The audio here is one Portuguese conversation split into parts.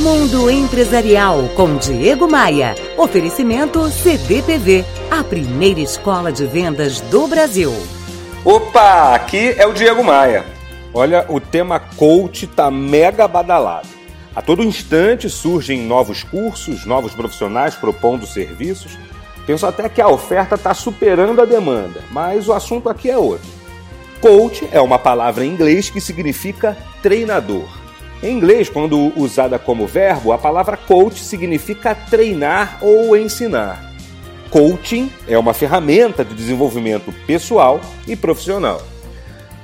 Mundo Empresarial com Diego Maia. Oferecimento CDPV, a primeira escola de vendas do Brasil. Opa, aqui é o Diego Maia. Olha, o tema coach tá mega badalado. A todo instante surgem novos cursos, novos profissionais propondo serviços. Penso até que a oferta está superando a demanda, mas o assunto aqui é outro. Coach é uma palavra em inglês que significa treinador. Em inglês, quando usada como verbo, a palavra coach significa treinar ou ensinar. Coaching é uma ferramenta de desenvolvimento pessoal e profissional.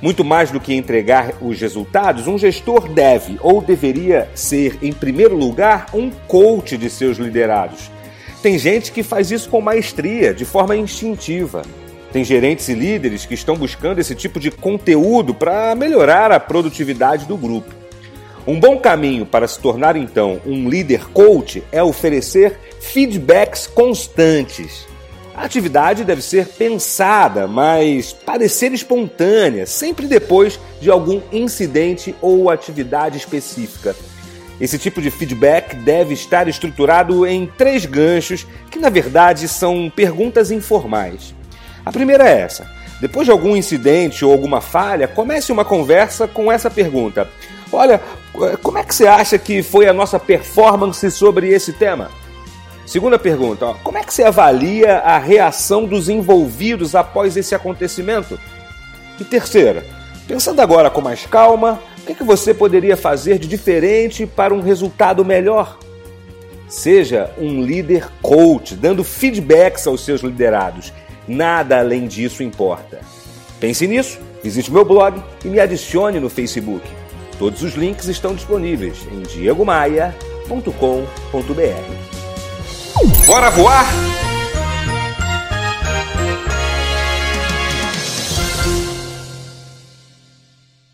Muito mais do que entregar os resultados, um gestor deve ou deveria ser, em primeiro lugar, um coach de seus liderados. Tem gente que faz isso com maestria, de forma instintiva. Tem gerentes e líderes que estão buscando esse tipo de conteúdo para melhorar a produtividade do grupo. Um bom caminho para se tornar então um líder coach é oferecer feedbacks constantes. A atividade deve ser pensada, mas parecer espontânea, sempre depois de algum incidente ou atividade específica. Esse tipo de feedback deve estar estruturado em três ganchos, que na verdade são perguntas informais. A primeira é essa: depois de algum incidente ou alguma falha, comece uma conversa com essa pergunta: Olha, como é que você acha que foi a nossa performance sobre esse tema? Segunda pergunta, ó, como é que você avalia a reação dos envolvidos após esse acontecimento? E terceira, pensando agora com mais calma, o que, que você poderia fazer de diferente para um resultado melhor? Seja um líder coach, dando feedbacks aos seus liderados. Nada além disso importa. Pense nisso, visite meu blog e me adicione no Facebook. Todos os links estão disponíveis em diegomaia.com.br. Bora voar?